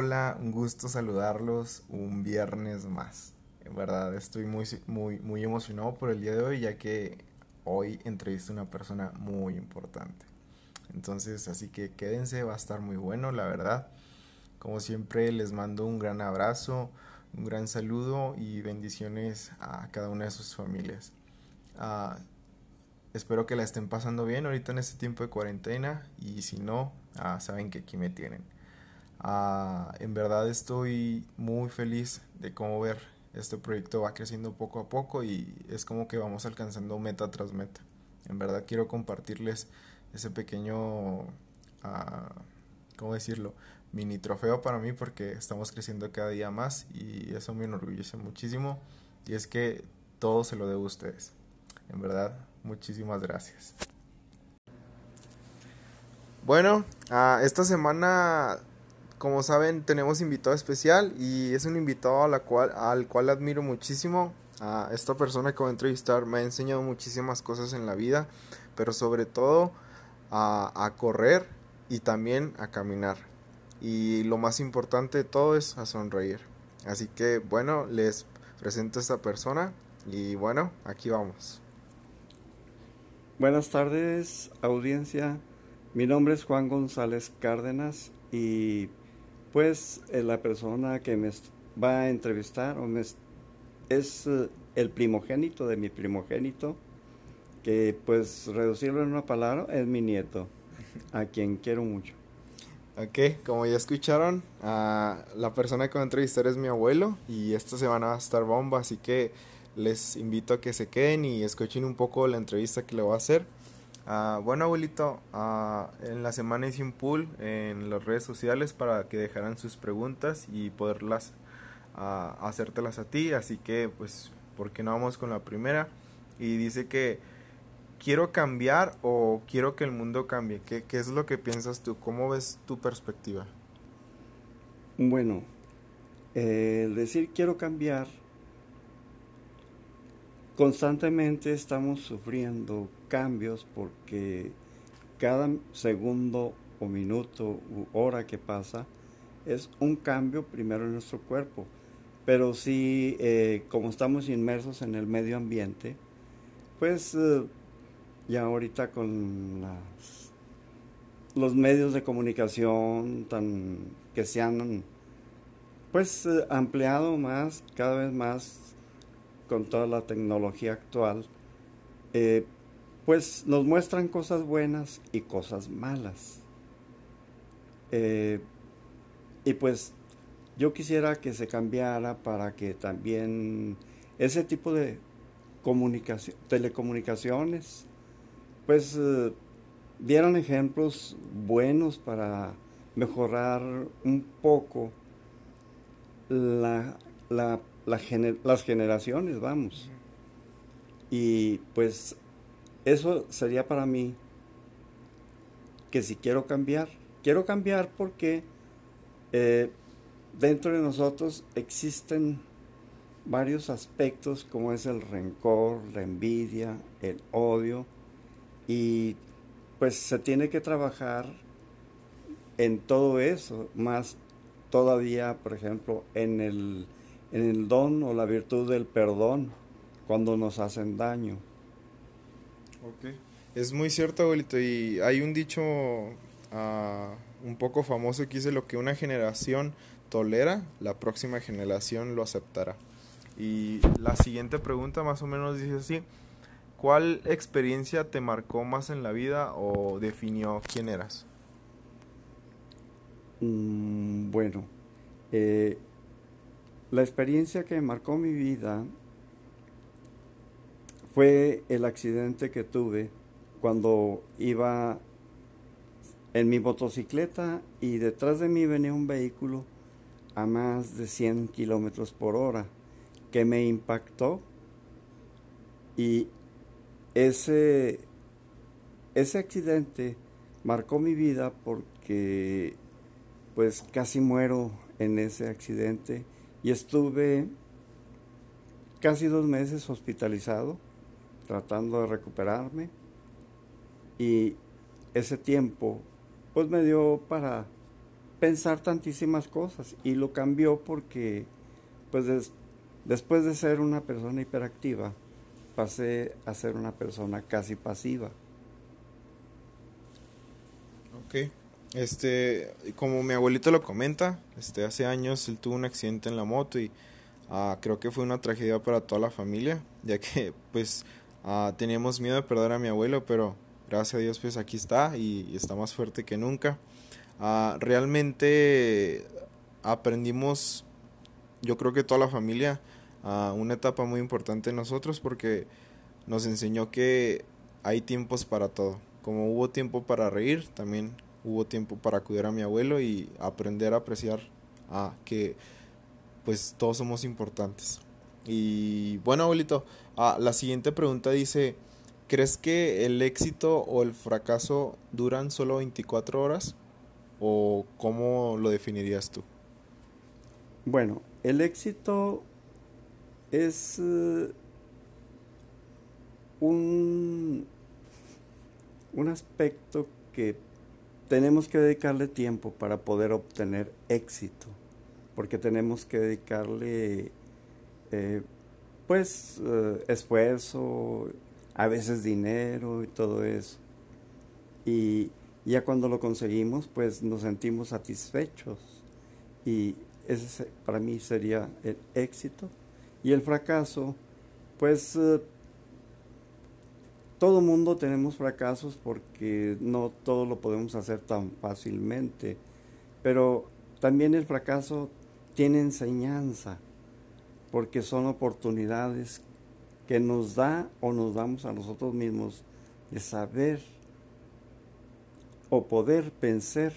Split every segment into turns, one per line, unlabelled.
hola, un gusto saludarlos un viernes más. En verdad estoy muy, muy, muy emocionado por el día de hoy ya que hoy entrevisto a una persona muy importante. Entonces, así que quédense, va a estar muy bueno, la verdad. Como siempre, les mando un gran abrazo, un gran saludo y bendiciones a cada una de sus familias. Ah, espero que la estén pasando bien ahorita en este tiempo de cuarentena y si no, ah, saben que aquí me tienen. Ah, en verdad estoy muy feliz de cómo ver este proyecto va creciendo poco a poco y es como que vamos alcanzando meta tras meta. En verdad quiero compartirles ese pequeño, ¿cómo decirlo? Mini trofeo para mí porque estamos creciendo cada día más y eso me enorgullece muchísimo y es que todo se lo debo a ustedes. En verdad, muchísimas gracias. Bueno, esta semana, como saben, tenemos invitado especial y es un invitado a cual, al cual admiro muchísimo. A esta persona que voy a entrevistar me ha enseñado muchísimas cosas en la vida, pero sobre todo a, a correr y también a caminar. Y lo más importante de todo es a sonreír. Así que bueno, les presento a esta persona y bueno, aquí vamos.
Buenas tardes, audiencia. Mi nombre es Juan González Cárdenas y pues eh, la persona que me va a entrevistar es eh, el primogénito de mi primogénito, que pues reducirlo en una palabra es mi nieto, a quien quiero mucho.
Ok, como ya escucharon, la persona que va a entrevistar es mi abuelo y esta se van a estar bomba, así que les invito a que se queden y escuchen un poco la entrevista que le voy a hacer. Ah, bueno, abuelito, ah, en la semana hice un pool en las redes sociales para que dejaran sus preguntas y poderlas uh, hacértelas a ti. Así que, pues, ¿por qué no vamos con la primera? Y dice que quiero cambiar o quiero que el mundo cambie. ¿Qué, qué es lo que piensas tú? ¿Cómo ves tu perspectiva?
Bueno, el decir quiero cambiar Constantemente estamos sufriendo cambios porque cada segundo o minuto u hora que pasa es un cambio primero en nuestro cuerpo. Pero sí, eh, como estamos inmersos en el medio ambiente, pues eh, ya ahorita con los medios de comunicación que se han pues eh, ampliado más, cada vez más con toda la tecnología actual, eh, pues nos muestran cosas buenas y cosas malas. Eh, y pues yo quisiera que se cambiara para que también ese tipo de telecomunicaciones, pues eh, dieran ejemplos buenos para mejorar un poco la, la las generaciones, vamos. Y pues eso sería para mí que si quiero cambiar, quiero cambiar porque eh, dentro de nosotros existen varios aspectos como es el rencor, la envidia, el odio y pues se tiene que trabajar en todo eso, más todavía, por ejemplo, en el en el don o la virtud del perdón cuando nos hacen daño.
Ok, es muy cierto, abuelito, y hay un dicho uh, un poco famoso que dice lo que una generación tolera, la próxima generación lo aceptará. Y la siguiente pregunta más o menos dice así, ¿cuál experiencia te marcó más en la vida o definió quién eras?
Mm, bueno, eh, la experiencia que marcó mi vida fue el accidente que tuve cuando iba en mi motocicleta y detrás de mí venía un vehículo a más de 100 kilómetros por hora que me impactó. Y ese, ese accidente marcó mi vida porque pues casi muero en ese accidente y estuve casi dos meses hospitalizado tratando de recuperarme y ese tiempo pues me dio para pensar tantísimas cosas y lo cambió porque pues después de ser una persona hiperactiva pasé a ser una persona casi pasiva.
Ok. Este, como mi abuelito lo comenta, este, hace años él tuvo un accidente en la moto y ah, creo que fue una tragedia para toda la familia, ya que pues ah, teníamos miedo de perder a mi abuelo, pero gracias a Dios pues aquí está y, está más fuerte que nunca. Ah, realmente aprendimos, yo creo que toda la familia, una etapa muy importante en nosotros porque nos enseñó que hay tiempos para todo. Como hubo tiempo para reír, también hubo tiempo para cuidar a mi abuelo y aprender a apreciar a que pues todos somos importantes. Y bueno, abuelito, ah, la siguiente pregunta dice, ¿crees que el éxito o el fracaso duran solo 24 horas? ¿O cómo lo definirías tú?
Bueno, el éxito es eh, un, un aspecto que tenemos que dedicarle tiempo para poder obtener éxito, porque tenemos que dedicarle eh, pues eh, esfuerzo, a veces dinero y todo eso. Y ya cuando lo conseguimos, pues nos sentimos satisfechos. Y ese para mí sería el éxito. Y el fracaso, pues eh, todo mundo tenemos fracasos porque no todo lo podemos hacer tan fácilmente, pero también el fracaso tiene enseñanza, porque son oportunidades que nos da o nos damos a nosotros mismos de saber o poder pensar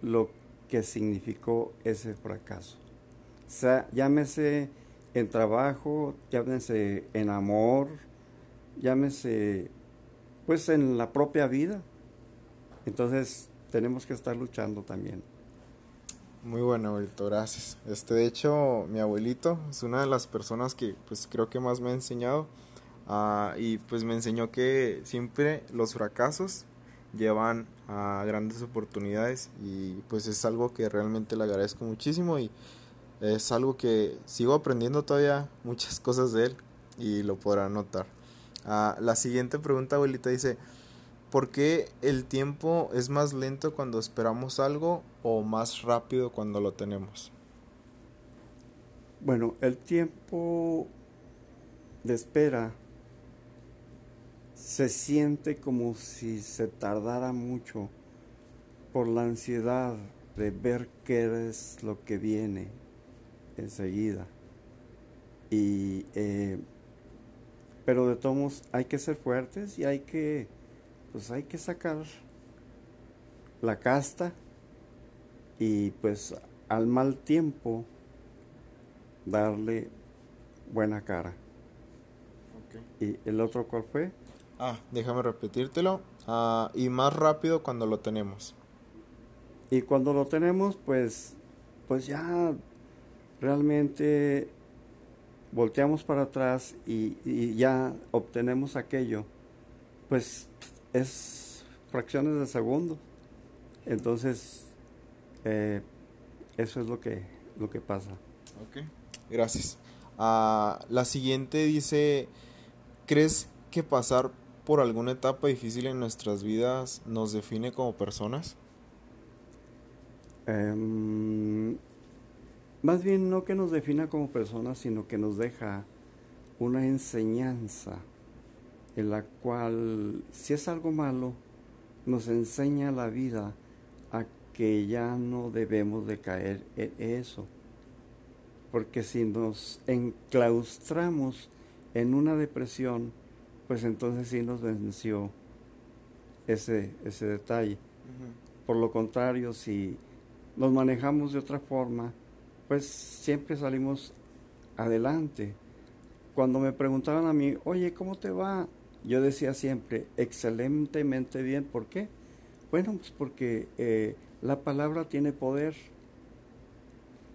lo que significó ese fracaso. O sea, llámese en trabajo, llámese en amor, llámese, pues en la propia vida. Entonces tenemos que estar luchando también.
Muy bueno, abuelito, gracias. Este, de hecho, mi abuelito es una de las personas que, pues, creo que más me ha enseñado. Ah, y pues me enseñó que siempre los fracasos llevan a grandes oportunidades y pues es algo que realmente le agradezco muchísimo y es algo que sigo aprendiendo todavía muchas cosas de él y lo podrá notar. Ah, la siguiente pregunta, abuelita, dice, ¿por qué el tiempo es más lento cuando esperamos algo o más rápido cuando lo tenemos?
Bueno, el tiempo de espera se siente como si se tardara mucho por la ansiedad de ver qué es lo que viene enseguida. Y eh, pero de todos hay que ser fuertes y hay que, pues hay que sacar la casta y pues al mal tiempo darle buena cara. ¿Y el otro cuál fue?
Ah, déjame repetírtelo. Ah, y más rápido cuando lo tenemos.
Y cuando lo tenemos, pues, pues ya realmente volteamos para atrás y, ya obtenemos aquello, pues es fracciones de segundo. Entonces, eh, eso es lo que, lo que pasa.
Ok, gracias. Ah, la siguiente dice, ¿crees que pasar por alguna etapa difícil en nuestras vidas nos define como personas?
Em, más bien no que nos defina como personas, sino que nos deja una enseñanza en la cual, si es algo malo, nos enseña la vida a que ya no debemos de caer en eso. Porque si nos enclaustramos en una depresión, pues entonces sí nos venció ese, ese detalle. Por lo contrario, si nos manejamos de otra forma, pues siempre salimos adelante. Cuando me preguntaban a mí, oye, ¿cómo te va? Yo decía siempre, excelentemente bien. ¿Por qué? Bueno, pues porque eh, la palabra tiene poder.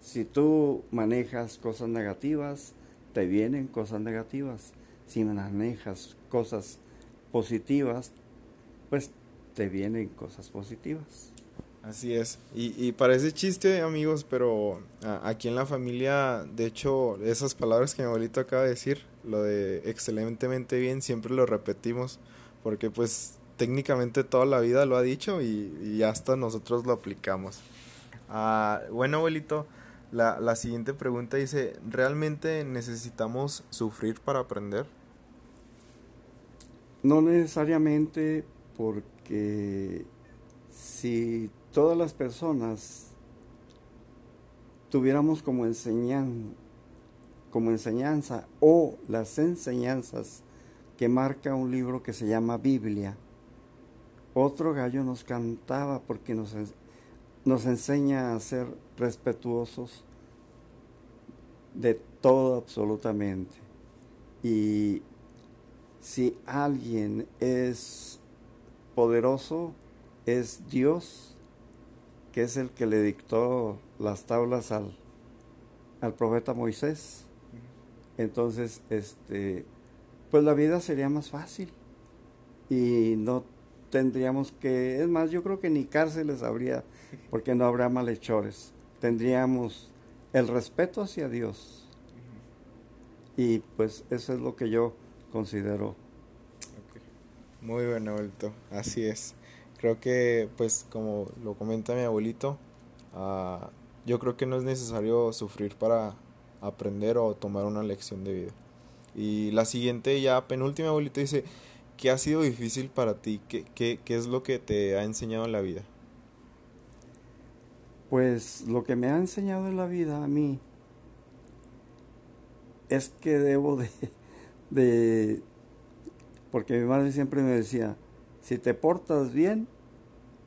Si tú manejas cosas negativas, te vienen cosas negativas. Si manejas cosas positivas, pues te vienen cosas positivas.
Así es. Y, y parece chiste, amigos, pero aquí en la familia, de hecho, esas palabras que mi abuelito acaba de decir, lo de excelentemente bien, siempre lo repetimos, porque pues técnicamente toda la vida lo ha dicho y, hasta nosotros lo aplicamos. Ah, bueno, abuelito, la, la siguiente pregunta dice, ¿realmente necesitamos sufrir para aprender?
No necesariamente porque si todas las personas tuviéramos como, como enseñanza o las enseñanzas que marca un libro que se llama Biblia, otro gallo nos cantaba porque nos, nos enseña a ser respetuosos de todo absolutamente. Y si alguien es poderoso, es Dios, que es el que le dictó las tablas al, al profeta Moisés. Entonces, este, pues la vida sería más fácil y no tendríamos que, es más, yo creo que ni cárceles habría, porque no habrá malhechores. Tendríamos el respeto hacia Dios. Y pues eso es lo que yo considero.
Muy bueno, abuelito. Así es. Creo que, pues, como lo comenta mi abuelito, uh, yo creo que no es necesario sufrir para aprender o tomar una lección de vida. Y la siguiente, ya penúltima abuelito, dice, ¿qué ha sido difícil para ti? ¿Qué, qué, qué es lo que te ha enseñado en la vida?
Pues lo que me ha enseñado en la vida a mí es que debo de, de, porque mi madre siempre me decía, si te portas bien,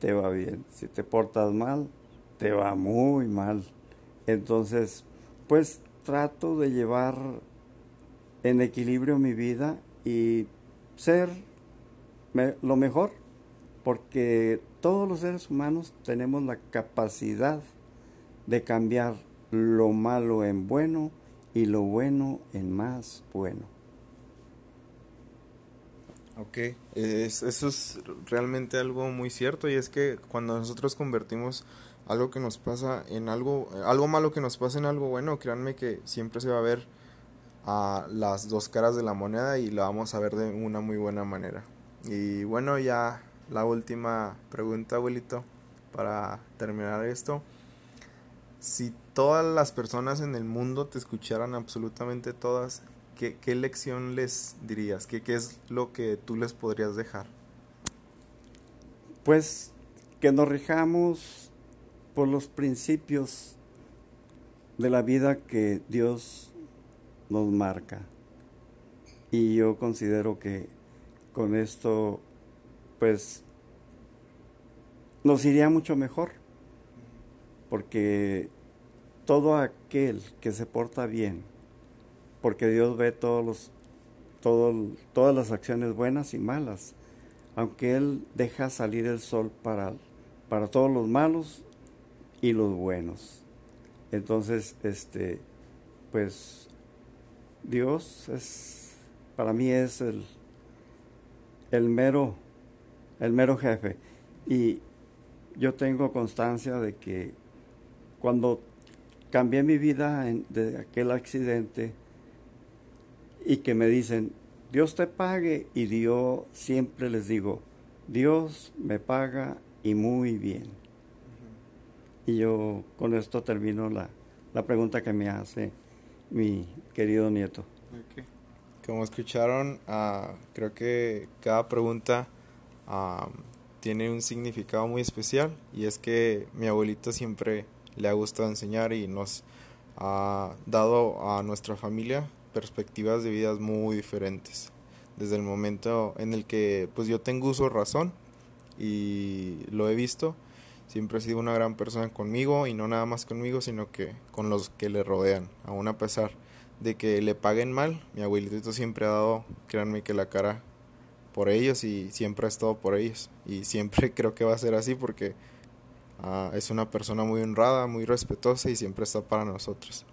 te va bien, si te portas mal, te va muy mal. Entonces, pues trato de llevar en equilibrio mi vida y ser lo mejor, porque todos los seres humanos tenemos la capacidad de cambiar lo malo en bueno y lo bueno en más bueno.
Ok, eso es realmente algo muy cierto y es que cuando nosotros convertimos algo que nos pasa en algo, algo malo que nos pasa en algo bueno, créanme que siempre se va a ver a las dos caras de la moneda y lo vamos a ver de una muy buena manera. Y bueno, ya la última pregunta, abuelito, para terminar esto. Si todas las personas en el mundo te escucharan, absolutamente todas, ¿qué, lección les dirías? ¿Qué, ¿Qué es lo que tú les podrías dejar?
Pues que nos rijamos por los principios de la vida que Dios nos marca. Y yo considero que con esto, pues, nos iría mucho mejor, porque todo aquel que se porta bien, porque Dios ve todos los, todas las acciones buenas y malas, aunque Él deja salir el sol para, para todos los malos y los buenos. Entonces, este, pues Dios es, para mí es el, el mero, el mero jefe. Y yo tengo constancia de que cuando cambié mi vida de aquel accidente y que me dicen, Dios te pague, y yo siempre les digo, Dios me paga y muy bien. Y yo con esto termino la, la pregunta que me hace mi querido nieto.
Como escucharon, uh, creo que cada pregunta uh, tiene un significado muy especial y es que mi abuelito siempre le ha gustado enseñar y nos ha dado a nuestra familia perspectivas de vidas muy diferentes. Desde el momento en el que pues yo tengo uso razón y lo he visto, siempre ha sido una gran persona conmigo y no nada más conmigo, sino que con los que le rodean, aún a pesar de que le paguen mal, mi abuelito siempre ha dado, créanme que la cara por ellos y siempre ha estado por ellos y siempre creo que va a ser así porque uh, es una persona muy honrada, muy respetuosa y siempre está para nosotros.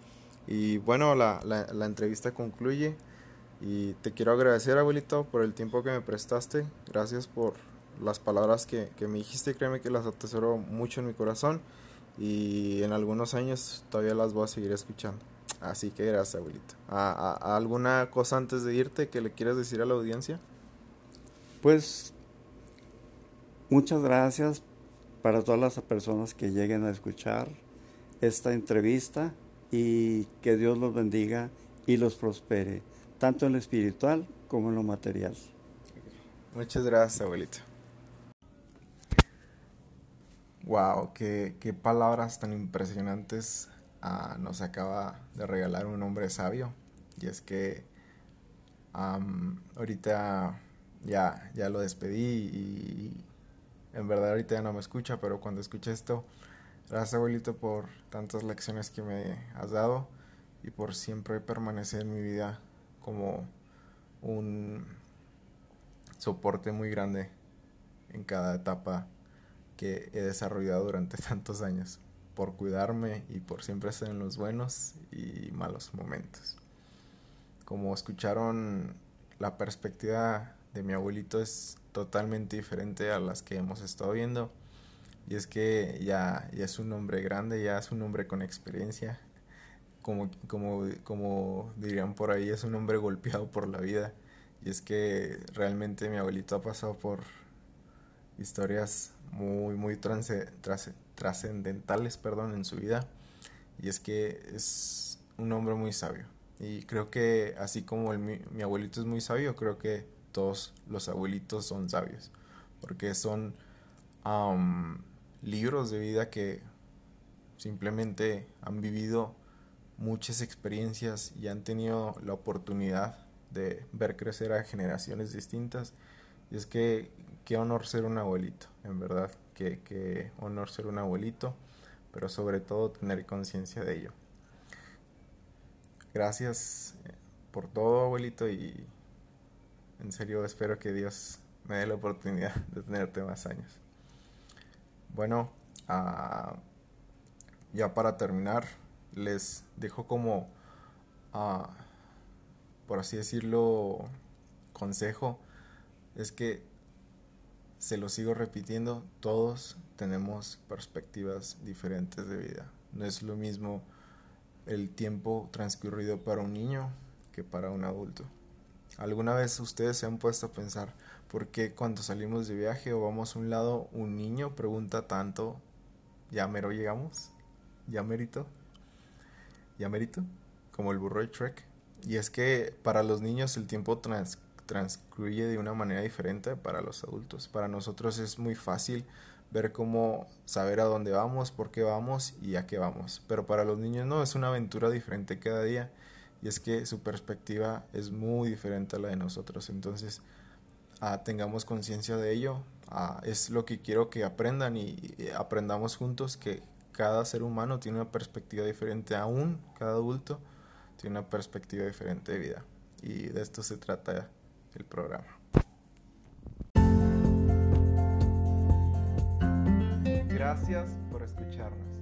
Y bueno, la, la, entrevista concluye y te quiero agradecer abuelito por el tiempo que me prestaste, gracias por las palabras que, que me dijiste, créeme que las atesoro mucho en mi corazón y en algunos años todavía las voy a seguir escuchando. Así que gracias, abuelito. ¿A, alguna cosa antes de irte que le quieras decir a la audiencia?
Pues muchas gracias para todas las personas que lleguen a escuchar esta entrevista y que Dios los bendiga y los prospere, tanto en lo espiritual como en lo material.
Muchas gracias, abuelito. Wow, qué, qué palabras tan impresionantes ah, nos acaba de regalar un hombre sabio. Y es que ahorita ya, ya lo despedí y en verdad ahorita ya no me escucha, pero cuando escuche esto, gracias abuelito por tantas lecciones que me has dado y por siempre permanecer en mi vida como un soporte muy grande en cada etapa que he desarrollado durante tantos años, por cuidarme y por siempre estar en los buenos y malos momentos. Como escucharon, la perspectiva de mi abuelito es totalmente diferente a las que hemos estado viendo. Y es que ya, ya es un hombre grande, ya es un hombre con experiencia. Como, como, como dirían por ahí, es un hombre golpeado por la vida. Y es que realmente mi abuelito ha pasado por historias muy, muy trascendentales perdón, en su vida. Y es que es un hombre muy sabio. Y creo que así como mi, mi abuelito es muy sabio, creo que todos los abuelitos son sabios, porque son libros de vida que simplemente han vivido muchas experiencias y han tenido la oportunidad de ver crecer a generaciones distintas. Y es que qué honor ser un abuelito, en verdad, qué, qué honor ser un abuelito, pero sobre todo tener conciencia de ello. Gracias eh, por todo, abuelito, y en serio espero que Dios me dé la oportunidad de tenerte más años. Bueno, ah, ya para terminar, les dejo como, uh, por así decirlo, consejo. Es que, se lo sigo repitiendo, todos tenemos perspectivas diferentes de vida. No es lo mismo el tiempo transcurrido para un niño que para un adulto. ¿Alguna vez ustedes se han puesto a pensar por qué cuando salimos de viaje o vamos a un lado un niño pregunta tanto, ¿ya mero llegamos? ¿Ya merito? ¿Ya merito? Como el burro de Trek. Y es que para los niños el tiempo transcurre de una manera diferente para los adultos. Para nosotros es muy fácil ver cómo saber a dónde vamos, por qué vamos y a qué vamos. Pero para los niños no, es una aventura diferente cada día y es que su perspectiva es muy diferente a la de nosotros. Entonces, ah, tengamos conciencia de ello. Ah, es lo que quiero que aprendan y, aprendamos juntos que cada ser humano tiene una perspectiva diferente, aún cada adulto tiene una perspectiva diferente de vida. Y de esto se trata el programa. Gracias por escucharnos.